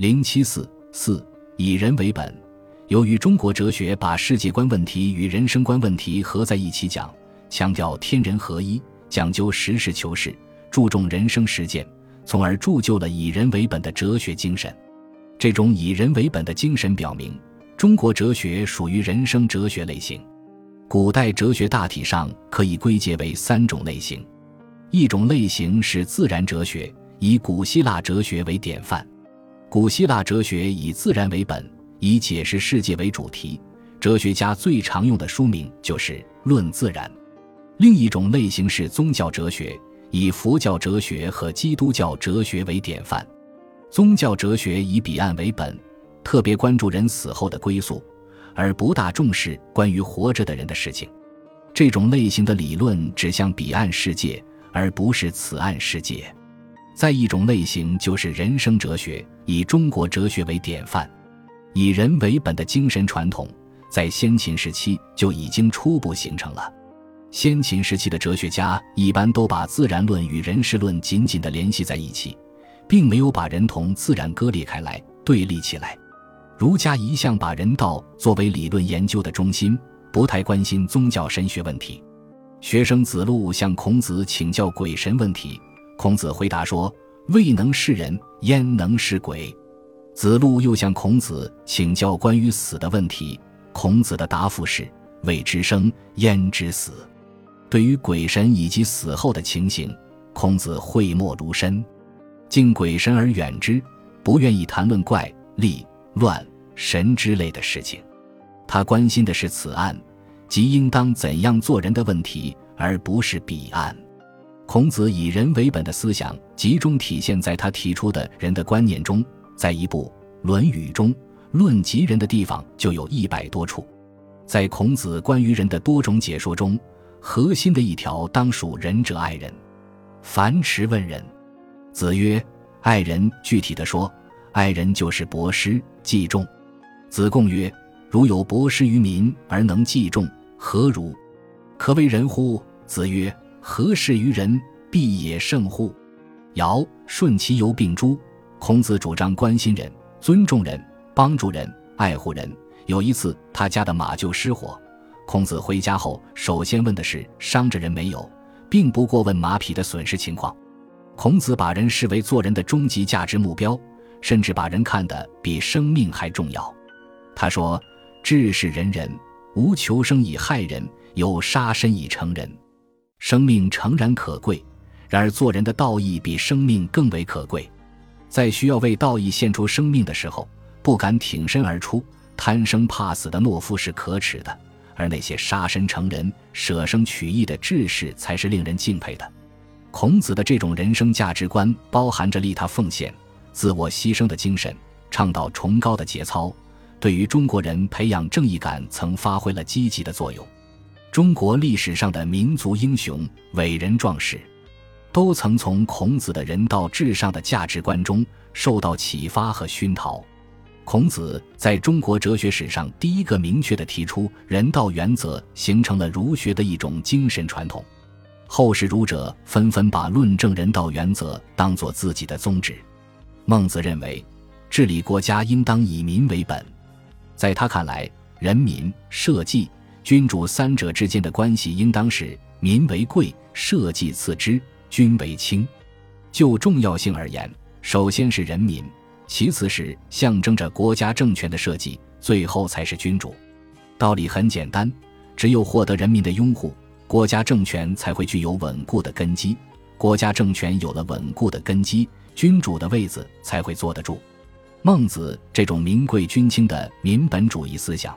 零七四四以人为本。由于中国哲学把世界观问题与人生观问题合在一起讲，强调天人合一，讲究实事求是，注重人生实践，从而铸就了以人为本的哲学精神。这种以人为本的精神表明，中国哲学属于人生哲学类型。古代哲学大体上可以归结为三种类型，一种类型是自然哲学，以古希腊哲学为典范。古希腊哲学以自然为本，以解释世界为主题，哲学家最常用的书名就是《论自然》。另一种类型是宗教哲学，以佛教哲学和基督教哲学为典范。宗教哲学以彼岸为本，特别关注人死后的归宿。而不大重视关于活着的人的事情，这种类型的理论指向彼岸世界，而不是此岸世界。再一种类型就是人生哲学，以中国哲学为典范，以人为本的精神传统，在先秦时期就已经初步形成了。先秦时期的哲学家一般都把自然论与人事论紧紧地联系在一起，并没有把人同自然割裂开来、对立起来。儒家一向把人道作为理论研究的中心，不太关心宗教神学问题。学生子路向孔子请教鬼神问题，孔子回答说：“未能是人，焉能是鬼？”子路又向孔子请教关于死的问题，孔子的答复是：“未知生，焉知死？”对于鬼神以及死后的情形，孔子讳莫如深，敬鬼神而远之，不愿意谈论怪力乱。神之类的事情，他关心的是此案，即应当怎样做人的问题，而不是彼岸。孔子以人为本的思想集中体现在他提出的人的观念中，在一部《论语》中论及人的地方就有一百多处。在孔子关于人的多种解说中，核心的一条当属“仁者爱人”。樊迟问仁，子曰：“爱人。”具体的说，爱人就是博施济众。子贡曰：“如有博施于民而能济众，何如？可为人乎？”子曰：“何事于人，必也圣乎？”尧舜其犹并诸。孔子主张关心人、尊重人、帮助人、爱护人。有一次，他家的马厩失火，孔子回家后首先问的是伤着人没有，并不过问马匹的损失情况。孔子把人视为做人的终极价值目标，甚至把人看得比生命还重要。他说：“志是仁人，无求生以害人，有杀身以成仁。生命诚然可贵，然而做人的道义比生命更为可贵。在需要为道义献出生命的时候，不敢挺身而出、贪生怕死的懦夫是可耻的；而那些杀身成仁、舍生取义的志士，才是令人敬佩的。”孔子的这种人生价值观，包含着利他奉献、自我牺牲的精神，倡导崇高的节操。对于中国人培养正义感，曾发挥了积极的作用。中国历史上的民族英雄、伟人壮士，都曾从孔子的人道至上的价值观中受到启发和熏陶。孔子在中国哲学史上第一个明确的提出人道原则，形成了儒学的一种精神传统。后世儒者纷纷把论证人道原则当作自己的宗旨。孟子认为，治理国家应当以民为本。在他看来，人民、社稷、君主三者之间的关系应当是民为贵，社稷次之，君为轻。就重要性而言，首先是人民，其次是象征着国家政权的设计，最后才是君主。道理很简单，只有获得人民的拥护，国家政权才会具有稳固的根基。国家政权有了稳固的根基，君主的位子才会坐得住。孟子这种民贵君轻的民本主义思想，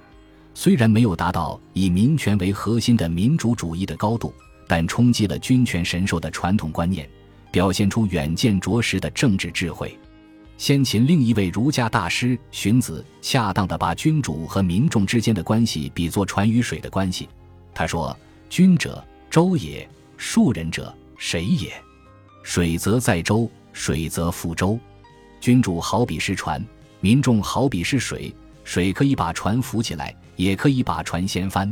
虽然没有达到以民权为核心的民主主义的高度，但冲击了君权神授的传统观念，表现出远见卓识的政治智慧。先秦另一位儒家大师荀子，恰当地把君主和民众之间的关系比作船与水的关系。他说：“君者，舟也；庶人者，谁也？水则载舟，水则覆舟。”君主好比是船，民众好比是水，水可以把船浮起来，也可以把船掀翻。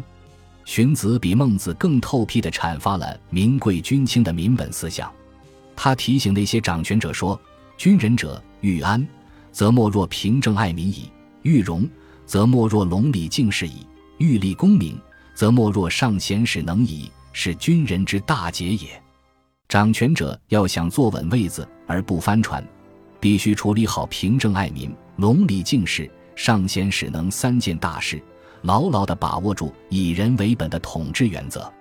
荀子比孟子更透辟地阐发了民贵君轻的民本思想。他提醒那些掌权者说：“君仁者欲安，则莫若平正爱民矣；欲荣，则莫若隆礼敬事矣；欲立功名，则莫若上贤使能矣。是军人之大节也。掌权者要想坐稳位子而不翻船，必须处理好平正爱民、隆礼敬事、上贤使能三件大事，牢牢地把握住以人为本的统治原则。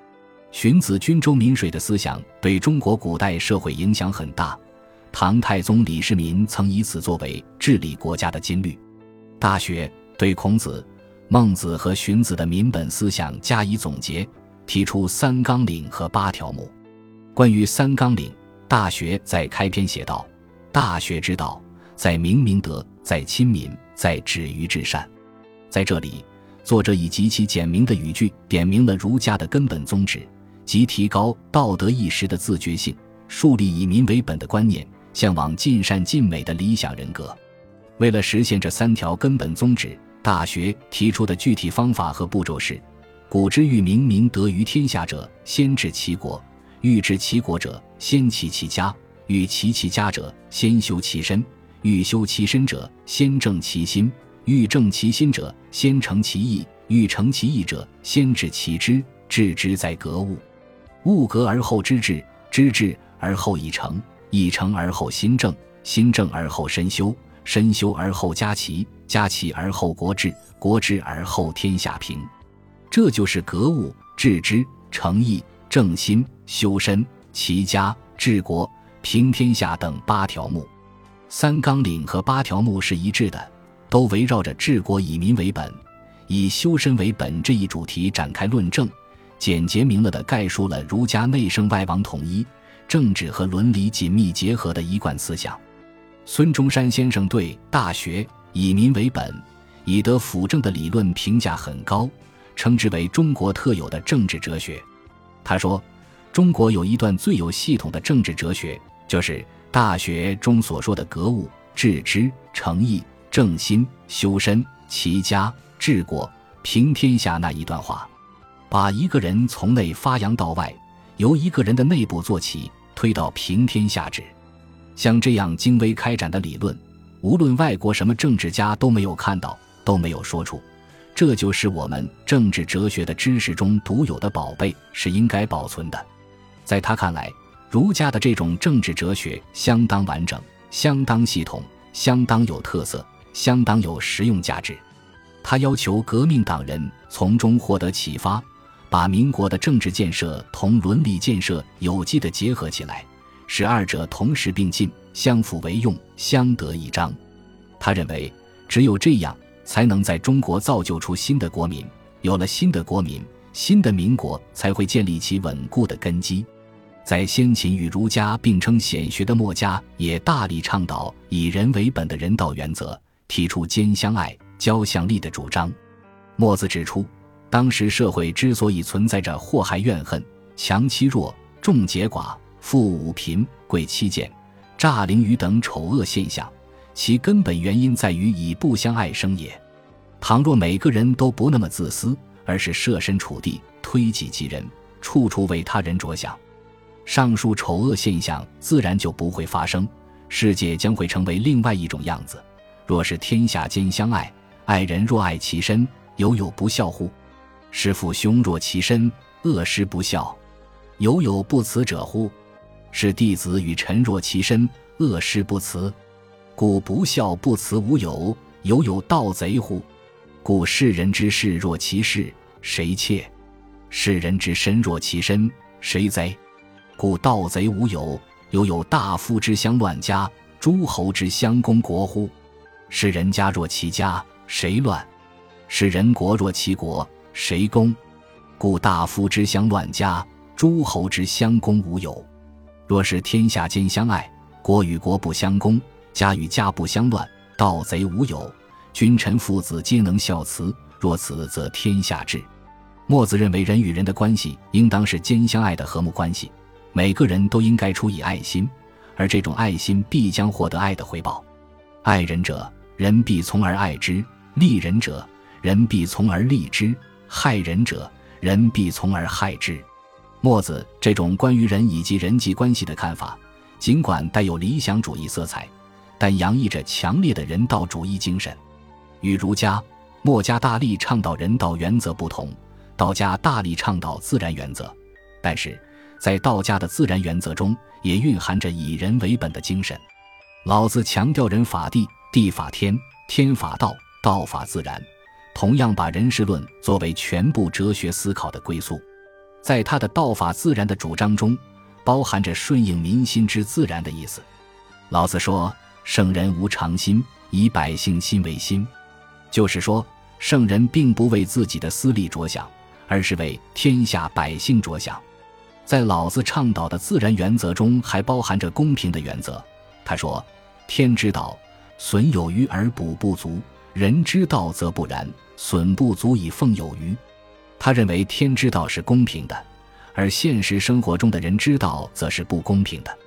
荀子“均周民水”的思想对中国古代社会影响很大。唐太宗李世民曾以此作为治理国家的金律。《大学》对孔子、孟子和荀子的民本思想加以总结，提出三纲领和八条目。关于三纲领，《大学》在开篇写道：“大学之道，在明明德，在亲民，在止于至善。”在这里，作者以极其简明的语句点明了儒家的根本宗旨，即提高道德意识的自觉性，树立以民为本的观念。向往尽善尽美的理想人格，为了实现这三条根本宗旨，《大学》提出的具体方法和步骤是：古之欲明明德于天下者，先治其国；欲治其国者，先齐其家；欲齐其家者，先修其身；欲修其身者，先正其心；欲正其心者，先诚其意；欲诚其意者，先治其知。治之在格物，物格而后知至，知至而后以诚。一诚而后心正，心正而后身修，身修而后家齐，家齐而后国治，国治而后天下平。这就是格物、致知、诚意、正心、修身、齐家、治国、平天下等八条目。三纲领和八条目是一致的，都围绕着治国以民为本、以修身为本这一主题展开论证，简洁明了地概述了儒家内圣外王统一。政治和伦理紧密结合的一贯思想，孙中山先生对《大学》以民为本、以德辅政的理论评价很高，称之为中国特有的政治哲学。他说：“中国有一段最有系统的政治哲学，就是《大学》中所说的格物、致知、诚意、正心、修身、齐家、治国、平天下那一段话，把一个人从内发扬到外，由一个人的内部做起。”推到平天下治，像这样精微开展的理论，无论外国什么政治家都没有看到，都没有说出。这就是我们政治哲学的知识中独有的宝贝，是应该保存的。在他看来，儒家的这种政治哲学相当完整、相当系统、相当有特色、相当有实用价值。他要求革命党人从中获得启发。把民国的政治建设同伦理建设有机的结合起来，使二者同时并进，相辅为用，相得益彰。他认为，只有这样，才能在中国造就出新的国民。有了新的国民，新的民国才会建立起稳固的根基。在先秦与儒家并称显学的墨家，也大力倡导以人为本的人道原则，提出兼相爱、交相利的主张。墨子指出。当时社会之所以存在着祸害怨恨、强欺弱、众结寡、富五贫、贵妻贱、诈凌愚等丑恶现象，其根本原因在于以不相爱生也。倘若每个人都不那么自私，而是设身处地、推己及人，处处为他人着想，上述丑恶现象自然就不会发生，世界将会成为另外一种样子。若是天下间相爱，爱人若爱其身，犹有不孝乎？师父兄若其身，恶师不孝，犹有不辞者乎？是弟子与臣若其身，恶师不辞，故不孝不辞无有，犹有盗贼乎？故世人之事若其事，谁窃？世人之身若其身，谁贼？故盗贼无有，犹有大夫之相乱家，诸侯之相攻国乎？是人家若其家，谁乱？是人国若其国。谁攻？故大夫之相乱家，诸侯之相攻无有。若是天下间相爱，国与国不相攻，家与家不相乱，盗贼无有，君臣父子皆能孝慈。若此，则天下治。墨子认为，人与人的关系应当是兼相爱的和睦关系，每个人都应该出以爱心，而这种爱心必将获得爱的回报。爱人者，人必从而爱之；利人者，人必从而利之。害人者，人必从而害之。墨子这种关于人以及人际关系的看法，尽管带有理想主义色彩，但洋溢着强烈的人道主义精神。与儒家、墨家大力倡导人道原则不同，道家大力倡导自然原则。但是在道家的自然原则中，也蕴含着以人为本的精神。老子强调人法地，地法天，天法道，道法自然，同样把人事论作为全部哲学思考的归宿。在他的道法自然的主张中，包含着顺应民心之自然的意思。老子说：“圣人无常心，以百姓心为心。”就是说，圣人并不为自己的私利着想，而是为天下百姓着想。在老子倡导的自然原则中，还包含着公平的原则。他说：“天之道，损有余而补不足；人之道则不然，损不足以奉有余。”他认为天之道是公平的，而现实生活中的人之道则是不公平的。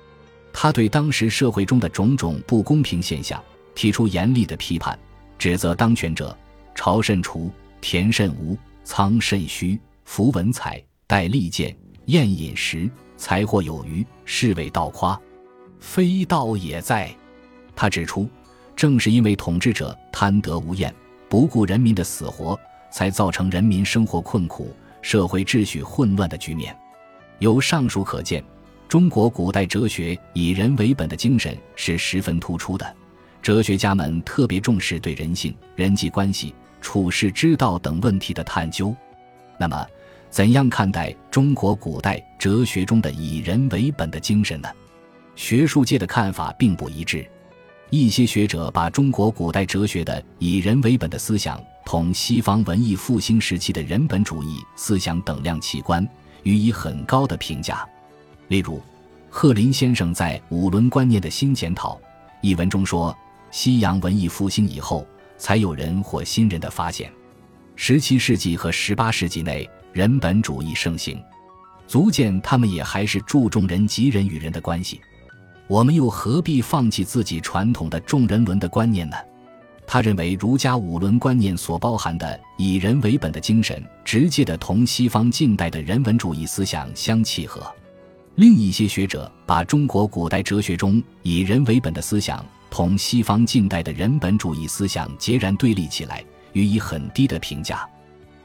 他对当时社会中的种种不公平现象提出严厉的批判，指责当权者：朝甚除，田甚无，仓甚虚，服文采，戴利剑，宴饮食，财货有余，是谓道夸，非道也在。他指出，正是因为统治者贪得无厌，不顾人民的死活。才造成人民生活困苦、社会秩序混乱的局面。由上述可见，中国古代哲学以人为本的精神是十分突出的。哲学家们特别重视对人性、人际关系、处世之道等问题的探究。那么，怎样看待中国古代哲学中的以人为本的精神呢？学术界的看法并不一致。一些学者把中国古代哲学的以人为本的思想同西方文艺复兴时期的人本主义思想等量齐观，予以很高的评价。例如，贺林先生在《五伦观念的新检讨》一文中说：“西洋文艺复兴以后，才有人或新人的发现。十七世纪和十八世纪内，人本主义盛行，足见他们也还是注重人及人与人的关系。”我们又何必放弃自己传统的重人伦的观念呢？他认为儒家五伦观念所包含的以人为本的精神，直接的同西方近代的人文主义思想相契合。另一些学者把中国古代哲学中以人为本的思想同西方近代的人本主义思想截然对立起来，予以很低的评价。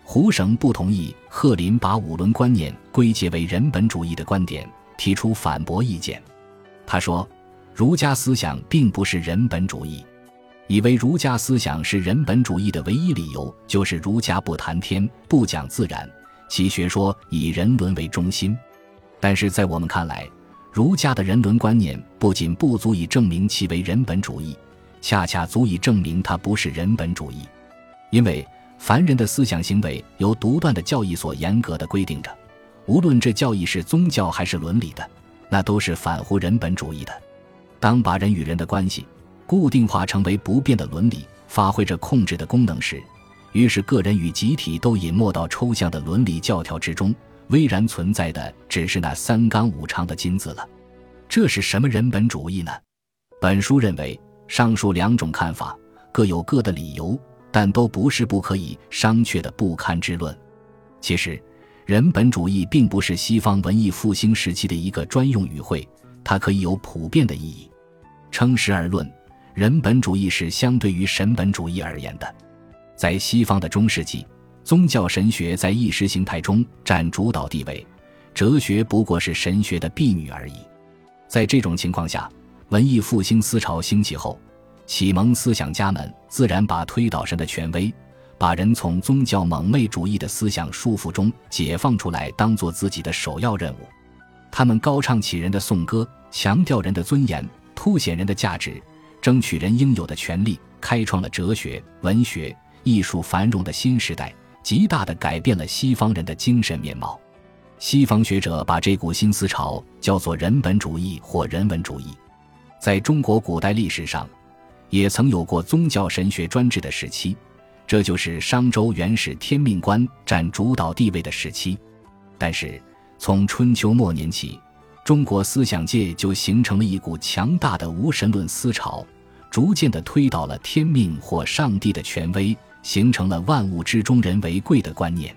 胡绳不同意贺林把五伦观念归结为人本主义的观点，提出反驳意见。他说：“儒家思想并不是人本主义，以为儒家思想是人本主义的唯一理由就是儒家不谈天，不讲自然，其学说以人伦为中心。但是在我们看来，儒家的人伦观念不仅不足以证明其为人本主义，恰恰足以证明它不是人本主义。因为凡人的思想行为由独断的教义所严格的规定着，无论这教义是宗教还是伦理的。”那都是反乎人本主义的。当把人与人的关系固定化成为不变的伦理，发挥着控制的功能时，于是个人与集体都隐没到抽象的伦理教条之中，巍然存在的只是那三纲五常的金字了。这是什么人本主义呢？本书认为，上述两种看法各有各的理由，但都不是不可以商榷的不堪之论。其实。人本主义并不是西方文艺复兴时期的一个专用语汇，它可以有普遍的意义。称实而论，人本主义是相对于神本主义而言的。在西方的中世纪，宗教神学在意识形态中占主导地位，哲学不过是神学的婢女而已。在这种情况下，文艺复兴思潮兴起后，启蒙思想家们自然把推倒神的权威。把人从宗教蒙昧主义的思想束缚中解放出来，当做自己的首要任务。他们高唱起人的颂歌，强调人的尊严，凸显人的价值，争取人应有的权利，开创了哲学、文学、艺术繁荣的新时代，极大地改变了西方人的精神面貌。西方学者把这股新思潮叫做人本主义或人文主义。在中国古代历史上，也曾有过宗教神学专制的时期。这就是商周原始天命观占主导地位的时期，但是从春秋末年起，中国思想界就形成了一股强大的无神论思潮，逐渐地推倒了天命或上帝的权威，形成了万物之中人为贵的观念。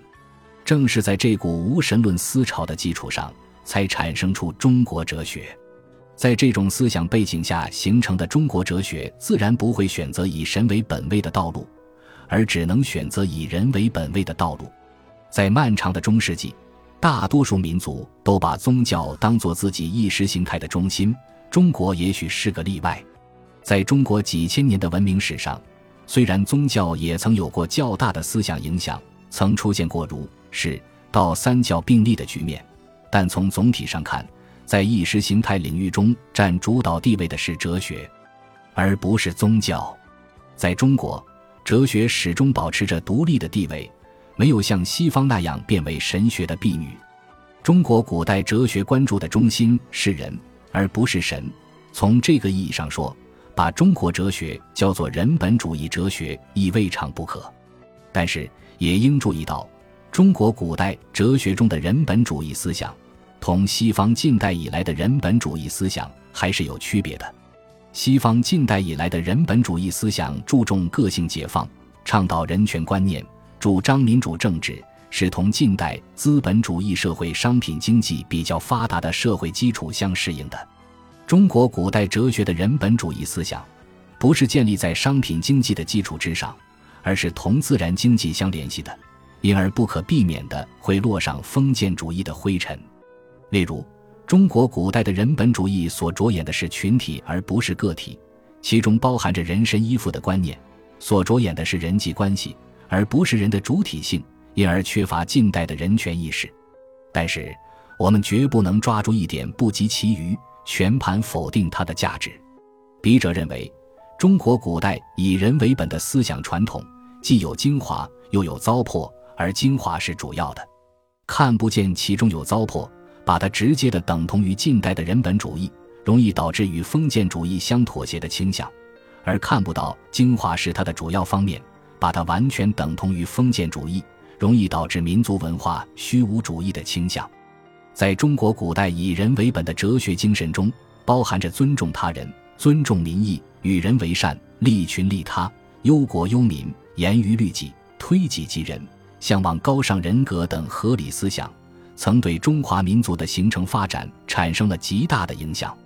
正是在这股无神论思潮的基础上，才产生出中国哲学。在这种思想背景下形成的中国哲学，自然不会选择以神为本位的道路，而只能选择以人为本位的道路。在漫长的中世纪，大多数民族都把宗教当作自己意识形态的中心，中国也许是个例外。在中国几千年的文明史上，虽然宗教也曾有过较大的思想影响，曾出现过儒、释、道三教并立的局面，但从总体上看，在意识形态领域中占主导地位的是哲学，而不是宗教。在中国，哲学始终保持着独立的地位，没有像西方那样变为神学的婢女。中国古代哲学关注的中心是人，而不是神。从这个意义上说，把中国哲学叫做人本主义哲学亦未尝不可。但是，也应注意到，中国古代哲学中的人本主义思想。同西方近代以来的人本主义思想还是有区别的。西方近代以来的人本主义思想注重个性解放，倡导人权观念，主张民主政治，是同近代资本主义社会商品经济比较发达的社会基础相适应的。中国古代哲学的人本主义思想，不是建立在商品经济的基础之上，而是同自然经济相联系的，因而不可避免的会落上封建主义的灰尘。例如，中国古代的人本主义所着眼的是群体而不是个体，其中包含着人身依附的观念；所着眼的是人际关系而不是人的主体性，因而缺乏近代的人权意识。但是，我们绝不能抓住一点不及其余，全盘否定它的价值。笔者认为，中国古代以人为本的思想传统，既有精华，又有糟粕，而精华是主要的，看不见其中有糟粕。把它直接的等同于近代的人本主义，容易导致与封建主义相妥协的倾向；而看不到精华是它的主要方面，把它完全等同于封建主义，容易导致民族文化虚无主义的倾向。在中国古代以人为本的哲学精神中，包含着尊重他人、尊重民意、与人为善、利群利他、忧国忧民、严于律己、推己及人、向往高尚人格等合理思想。曾对中华民族的形成发展产生了极大的影响。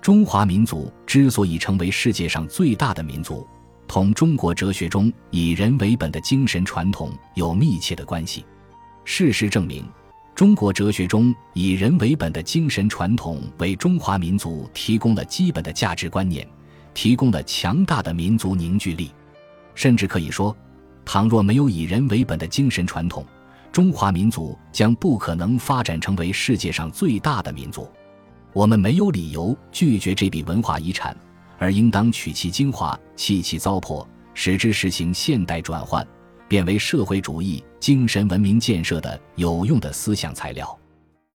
中华民族之所以成为世界上最大的民族，同中国哲学中以人为本的精神传统有密切的关系。事实证明，中国哲学中以人为本的精神传统为中华民族提供了基本的价值观念，提供了强大的民族凝聚力。甚至可以说，倘若没有以人为本的精神传统，中华民族将不可能发展成为世界上最大的民族。我们没有理由拒绝这笔文化遗产，而应当取其精华，弃其糟粕，使之实行现代转换，变为社会主义精神文明建设的有用的思想材料。